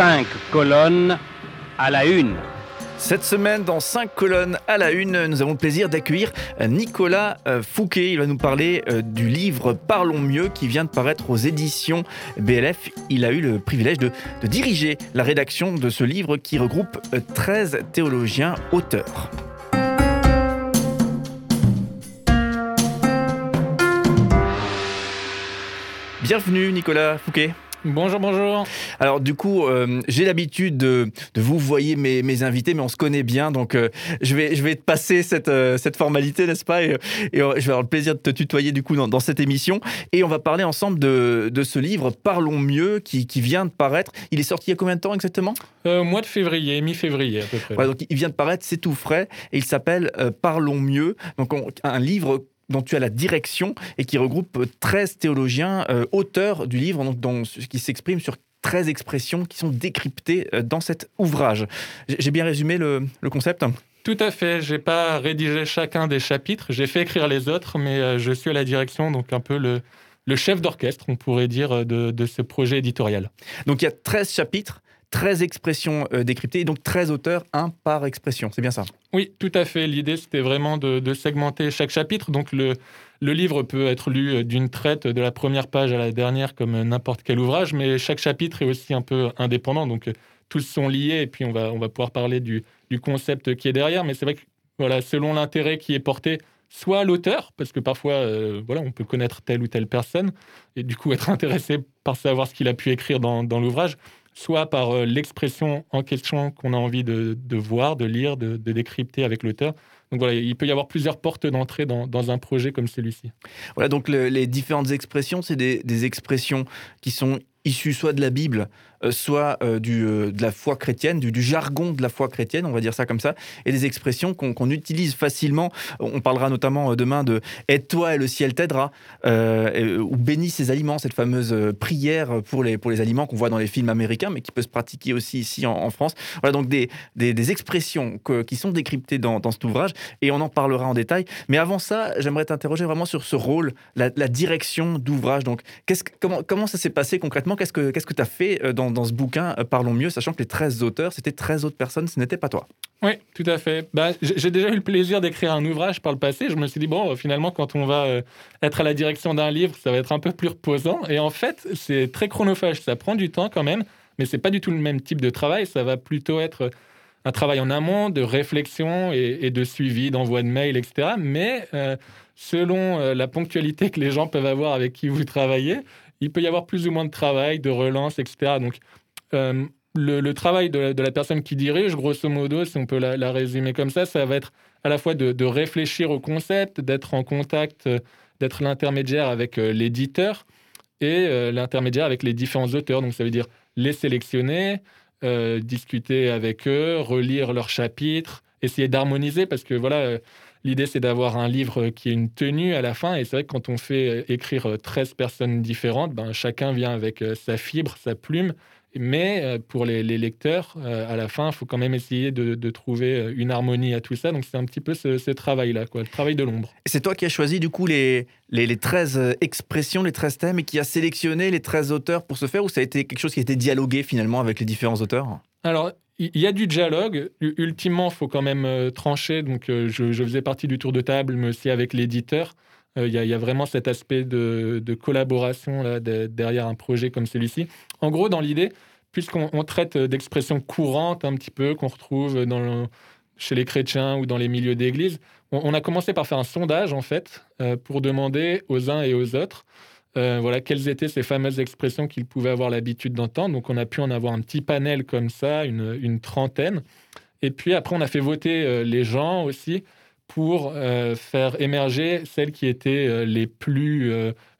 cinq colonnes à la une. Cette semaine, dans 5 colonnes à la une, nous avons le plaisir d'accueillir Nicolas euh, Fouquet. Il va nous parler euh, du livre Parlons mieux qui vient de paraître aux éditions BLF. Il a eu le privilège de, diriger la rédaction de ce livre qui regroupe 13 euh, théologiens auteurs. Bienvenue Nicolas Fouquet. Bonjour, bonjour. Alors du coup, euh, j'ai l'habitude de, vous voyer mes, invités, mais on se connaît bien, donc euh, je, vais, je vais te passer cette, euh, cette formalité, n'est-ce pas? Et, je vais avoir le plaisir de te tutoyer du coup dans, cette émission. Et on va parler ensemble de, de ce livre Parlons mieux qui, qui, vient de paraître. Il est sorti il y a combien de temps exactement? Mois de février, mi-février à peu près. donc il vient de paraître, c'est tout frais, et il s'appelle Parlons mieux. Donc un livre dont tu as la direction et qui regroupe 13 théologiens, euh, auteurs du livre, donc, dont, qui s'expriment sur 13 expressions qui sont décryptées euh, dans cet ouvrage. J'ai bien résumé le, concept? Tout à fait. J'ai pas rédigé chacun des chapitres. J'ai fait écrire les autres, mais euh, je suis à la direction, donc un peu le, le chef d'orchestre, on pourrait dire, de, de, ce projet éditorial. Donc il y a 13 chapitres. 13 expressions euh, décryptées, et donc 13 auteurs, un par expression. C'est bien ça? Oui, tout à fait. L'idée, c'était vraiment de, segmenter chaque chapitre. Donc le, le livre peut être lu euh, d'une traite de la première page à la dernière comme euh, n'importe quel ouvrage, mais chaque chapitre est aussi un peu indépendant. Donc tous sont liés et puis on va, on va pouvoir parler du, du concept qui est derrière. Mais c'est vrai que voilà, selon l'intérêt qui est porté, soit l'auteur, parce que parfois, voilà, on peut connaître telle ou telle personne et du coup être intéressé par savoir ce qu'il a pu écrire dans, dans l'ouvrage, soit par euh, l'expression en question qu'on a envie de, voir, de lire, de, décrypter avec l'auteur. Donc voilà, il peut y avoir plusieurs portes d'entrée dans, un projet comme celui-ci. Voilà, donc les différentes expressions, c'est des, expressions qui sont issues soit de la Bible, soit euh, euh, de la foi chrétienne, du, jargon de la foi chrétienne, on va dire ça comme ça, et des expressions qu'on utilise facilement. On parlera notamment demain de Aide-toi et le ciel t'aidera, ou bénis ses aliments, cette fameuse prière pour les, aliments qu'on voit dans les films américains, mais qui peut se pratiquer aussi ici en, France. Voilà donc des, expressions qui sont décryptées dans, cet ouvrage, et on en parlera en détail. Mais avant ça, j'aimerais t'interroger vraiment sur ce rôle, la, direction d'ouvrage. Donc, comment, ça s'est passé concrètement? Qu'est-ce que tu as fait dans dans, ce bouquin euh, Parlons mieux, sachant que les 13 auteurs, c'était 13 autres personnes, ce n'était pas toi. Oui, tout à fait. Bah, j'ai déjà eu le plaisir d'écrire un ouvrage par le passé. Je me suis dit, bon, finalement, quand on va euh, être à la direction d'un livre, ça va être un peu plus reposant. Et en fait, c'est très chronophage. Ça prend du temps quand même, mais c'est pas du tout le même type de travail. Ça va plutôt être un travail en amont de réflexion et, de suivi, d'envoi de mails, etc. Mais euh, selon la ponctualité que les gens peuvent avoir avec qui vous travaillez, il peut y avoir plus ou moins de travail, de relance, etc. Donc, euh, le, travail de la, personne qui dirige, grosso modo, si on peut la, résumer comme ça, ça va être à la fois de, réfléchir au concept, d'être en contact, euh, d'être l'intermédiaire avec euh, l'éditeur et l'intermédiaire avec les différents auteurs. Donc, ça veut dire les sélectionner, discuter avec eux, relire leurs chapitres, essayer d'harmoniser parce que voilà L'idée, c'est d'avoir un livre qui est une tenue à la fin. Et c'est vrai que quand on fait euh, écrire 13 euh, personnes différentes, ben, chacun vient avec euh, sa fibre, sa plume. Mais pour les, lecteurs, à la fin, il faut quand même essayer de, trouver une harmonie à tout ça. Donc c'est un petit peu ce, travail-là, quoi, le travail de l'ombre. C'est toi qui as choisi du coup les, les, les, 13 expressions, les 13 thèmes et qui a sélectionné les 13 auteurs pour ce faire ou ça a été quelque chose qui a été dialogué finalement avec les différents auteurs? Alors, il y a du dialogue. Ultimement, il faut quand même euh, trancher. Donc, euh, je, faisais partie du tour de table, mais aussi avec l'éditeur. Euh, il y, a vraiment cet aspect de, collaboration derrière un projet comme celui-ci. En gros, dans l'idée, puisqu'on traite d'expressions courantes un petit peu qu'on retrouve chez les chrétiens ou dans les milieux d'église, on, a commencé par faire un sondage en fait pour demander aux uns et aux autres euh, voilà, quelles étaient ces fameuses expressions qu'ils pouvaient avoir l'habitude d'entendre. Donc, on a pu en avoir un petit panel comme ça, une, trentaine. Et puis après, on a fait voter euh, les gens aussi pour euh, faire émerger celles qui étaient les, plus,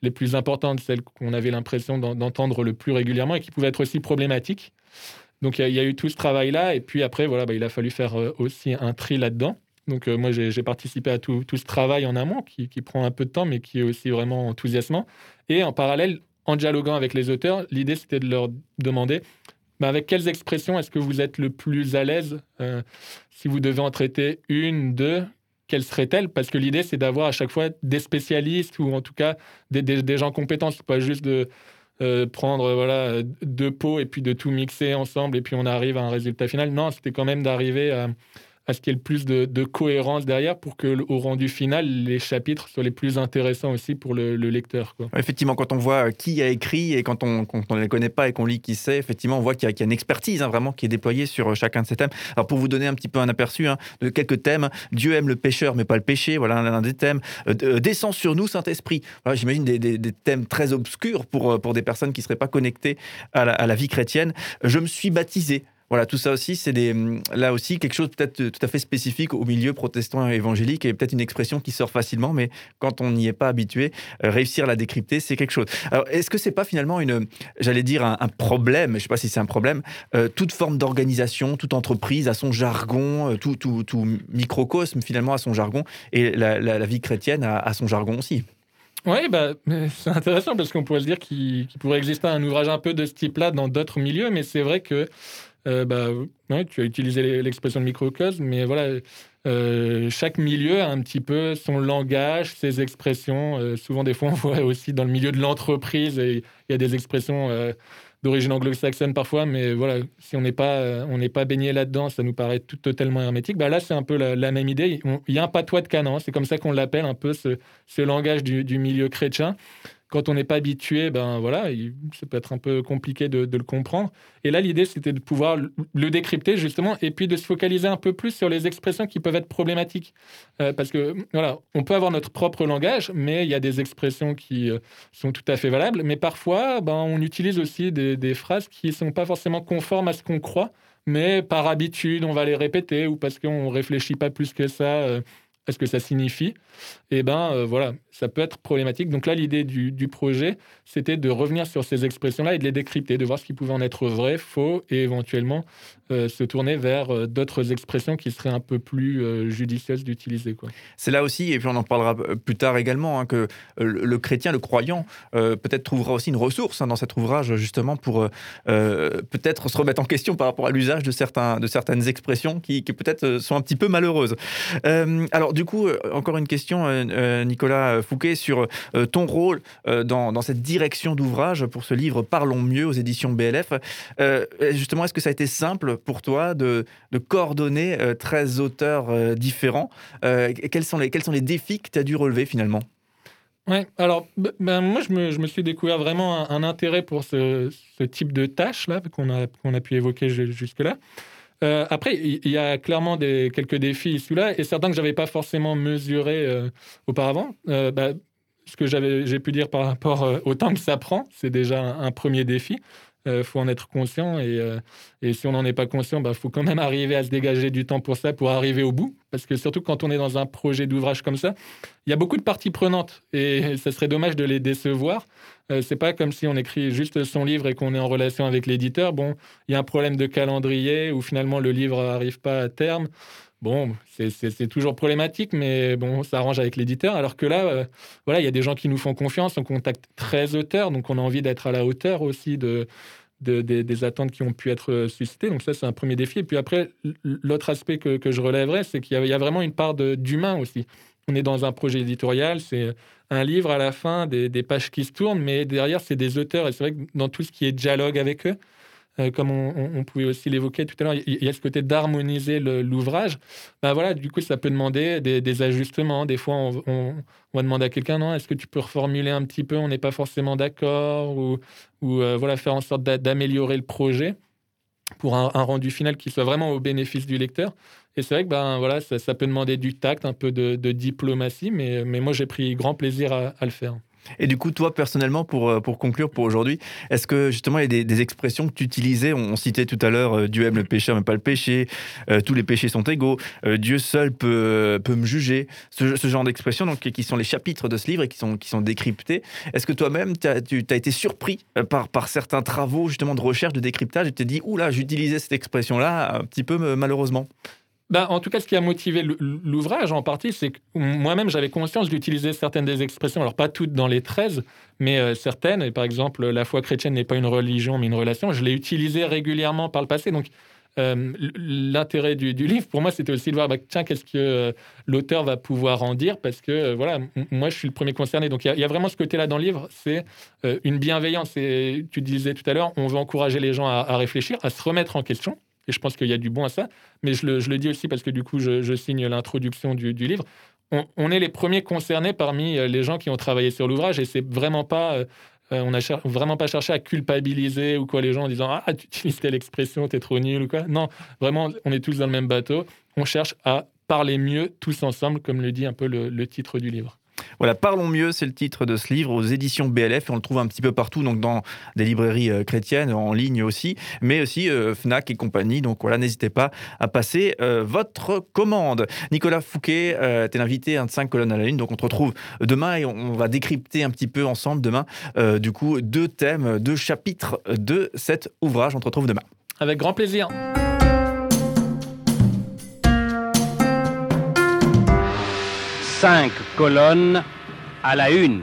les plus importantes, celles qu'on avait l'impression d'entendre le plus régulièrement et qui pouvaient être aussi problématiques. Donc, il y, a eu tout ce travail-là. Et puis après, voilà, bah, il a fallu faire aussi un tri là-dedans. Donc euh, moi, j'ai participé à tout, ce travail en amont qui, prend un peu de temps, mais qui est aussi vraiment enthousiasmant. Et en parallèle, en dialoguant avec les auteurs, l'idée, c'était de leur demander bah, avec quelles expressions est-ce que vous êtes le plus à l'aise euh, Si vous devez en traiter une, deux, quelles seraient-elles? Parce que l'idée, c'est d'avoir à chaque fois des spécialistes ou en tout cas des, gens compétents. pas juste de prendre voilà deux pots et puis de tout mixer ensemble et puis on arrive à un résultat final. Non, c'était quand même d'arriver à à ce qu'il y ait le plus de, cohérence derrière pour que au rendu final, les chapitres soient les plus intéressants aussi pour le, lecteur. Effectivement, quand on voit qui a écrit et quand on, ne les connaît pas et qu'on lit qui c'est, effectivement, on voit qu'il y, a une expertise hein, vraiment qui est déployée sur chacun de ces thèmes. Alors pour vous donner un petit peu un aperçu hein, de quelques thèmes, Dieu aime le pécheur mais pas le péché, voilà un, des thèmes. Euh, euh, descend sur nous, Saint-Esprit. J'imagine des, thèmes très obscurs pour, euh, des personnes qui ne seraient pas connectées à la vie chrétienne. Je me suis baptisé. Voilà, tout ça aussi, c'est des, là aussi quelque chose peut-être tout à fait spécifique au milieu protestant évangélique et peut-être une expression qui sort facilement, mais quand on n'y est pas habitué, euh, réussir à la décrypter, c'est quelque chose. Alors, est-ce que c'est pas finalement une, j'allais dire un, problème, je ne sais pas si c'est un problème, euh, toute forme d'organisation, toute entreprise a son jargon, euh, tout, tout, tout, microcosme finalement a son jargon, et la, vie chrétienne a, son jargon aussi? Oui, bah, c'est intéressant parce qu'on pourrait se dire qu'il pourrait exister un ouvrage un peu de ce type-là dans d'autres milieux, mais c'est vrai que euh, bah, tu as utilisé l'expression de microcosme, mais voilà, euh, chaque milieu a un petit peu son langage, ses expressions. Euh, souvent, des fois, on voit aussi dans le milieu de l'entreprise, il y a des expressions d'origine anglo-saxonne parfois, mais voilà, si on n'est pas, on pas baigné là-dedans, ça nous paraît tout totalement hermétique. Bah là, c'est un peu la, même idée. il y a un patois de canon, c'est comme ça qu'on l'appelle un peu ce, ce langage du, du, milieu chrétien quand on n'est pas habitué, ben voilà, ça peut être un peu compliqué de, le comprendre. Et là, l'idée, c'était de pouvoir le décrypter justement, et puis de se focaliser un peu plus sur les expressions qui peuvent être problématiques, euh, parce que voilà, on peut avoir notre propre langage, mais il y a des expressions qui euh, sont tout à fait valables. Mais parfois, ben, on utilise aussi des, phrases qui ne sont pas forcément conformes à ce qu'on croit, mais par habitude, on va les répéter ou parce qu'on réfléchit pas plus que ça. Euh, à ce que ça signifie, eh ben voilà, ça peut être problématique. Donc là, l'idée du, projet, c'était de revenir sur ces expressions-là et de les décrypter, de voir ce qui pouvait en être vrai, faux, et éventuellement euh, se tourner vers euh, d'autres expressions qui seraient un peu plus euh, judicieuses d'utiliser. C'est là aussi, et puis on en parlera plus tard également, hein, que le, chrétien, le croyant, peut-être trouvera aussi une ressource hein, dans cet ouvrage, justement, pour peut-être se remettre en question par rapport à l'usage de, de certaines expressions qui, qui peut-être sont un petit peu malheureuses. alors, du coup, encore une question, Nicolas Fouquet sur euh, ton rôle euh, dans, cette direction d'ouvrage pour ce livre Parlons mieux aux éditions BLF. Euh, justement, est-ce que ça a été simple pour toi de, coordonner 13 auteurs différents? Quels, sont les, défis que tu as dû relever finalement? Ouais, alors ben, moi je me, suis découvert vraiment un, intérêt pour ce, type de tâches-là qu'on a, qu'on a pu évoquer jusque-là. Après, il y a clairement des, quelques défis ici-là, et certains que je n'avais pas forcément mesurés auparavant. Bah, ce que j'ai pu dire par rapport euh, au temps que ça prend, c'est déjà un, premier défi. Il euh, faut en être conscient et, euh, et si on n'en est pas conscient, il bah, faut quand même arriver à se dégager du temps pour ça, pour arriver au bout. Parce que surtout quand on est dans un projet d'ouvrage comme ça, il y a beaucoup de parties prenantes et ça serait dommage de les décevoir. Euh, c'est pas comme si on écrit juste son livre et qu'on est en relation avec l'éditeur. Bon, il y a un problème de calendrier où finalement le livre n'arrive pas à terme. Bon, c'est toujours problématique, mais bon, ça arrange avec l'éditeur. Alors que là, euh, voilà, il y a des gens qui nous font confiance, on contacte 13 auteurs, donc on a envie d'être à la hauteur aussi de, des attentes qui ont pu être suscitées. Donc ça, c'est un premier défi. Et puis après, l'autre aspect que, je relèverais, c'est qu'il y, a vraiment une part d'humain aussi. On est dans un projet éditorial, c'est un livre à la fin, des, des pages qui se tournent, mais derrière, c'est des auteurs. Et c'est vrai que dans tout ce qui est dialogue avec eux, euh, comme on, pouvait aussi l'évoquer tout à l'heure, il y a ce côté d'harmoniser l'ouvrage. Ben voilà, du coup, ça peut demander des, ajustements. Des fois, on, va demander à quelqu'un, non, est-ce que tu peux reformuler un petit peu On n'est pas forcément d'accord, ou, euh, voilà, faire en sorte d'améliorer le projet pour un, rendu final qui soit vraiment au bénéfice du lecteur. Et c'est vrai que ben, voilà, ça, peut demander du tact, un peu de, diplomatie, mais, mais moi j'ai pris grand plaisir à le faire. Et du coup, toi, personnellement, pour, euh, pour conclure pour aujourd'hui, est-ce que justement, il y a des, expressions que tu utilisais? On, citait tout à l'heure euh, Dieu aime le péché, mais pas le péché, euh, tous les péchés sont égaux, Dieu seul peut, peut me juger, ce, genre d'expressions donc, qui sont les chapitres de ce livre et qui sont, qui sont décryptés. Est-ce que toi-même, tu as, été surpris par, par certains travaux justement de recherche, de décryptage et tu t'es dit, oula, j'utilisais cette expression-là un petit peu malheureusement ben, en tout cas, ce qui a motivé l'ouvrage en partie, c'est que moi-même, j'avais conscience d'utiliser certaines des expressions, alors pas toutes dans les 13, mais euh, certaines. Et par exemple, la foi chrétienne n'est pas une religion, mais une relation. Je l'ai utilisé régulièrement par le passé. Donc, euh, l'intérêt du, livre, pour moi, c'était aussi de voir, bah, tiens, qu'est-ce que euh, l'auteur va pouvoir en dire, parce que, voilà, moi, je suis le premier concerné. Donc, il y, a vraiment ce côté-là dans le livre, c'est une bienveillance. Et tu disais tout à l'heure, on veut encourager les gens à, réfléchir, à se remettre en question. Et je pense qu'il y a du bon à ça. Mais je le, dis aussi parce que, du coup, je, signe l'introduction du, livre. On, on, est les premiers concernés parmi les gens qui ont travaillé sur l'ouvrage et c'est vraiment pas euh, on n'a vraiment pas cherché à culpabiliser ou quoi les gens en disant Ah, tu utilises telle expression, t'es trop nul ou quoi. Non, vraiment, on est tous dans le même bateau. On cherche à parler mieux tous ensemble, comme le dit un peu le titre du livre. Voilà, Parlons mieux, c'est le titre de ce livre aux éditions BLF on le trouve un petit peu partout, donc dans des librairies euh, chrétiennes, en ligne aussi, mais aussi euh, Fnac et compagnie. Donc voilà, n'hésitez pas à passer euh, votre commande. Nicolas Fouquet, tu es l'invité de 5 colonnes à la ligne, donc on te retrouve demain et on va décrypter un petit peu ensemble demain, du coup, deux thèmes, deux chapitres de cet ouvrage. On te retrouve demain. Avec grand plaisir. Cinq colonnes à la une.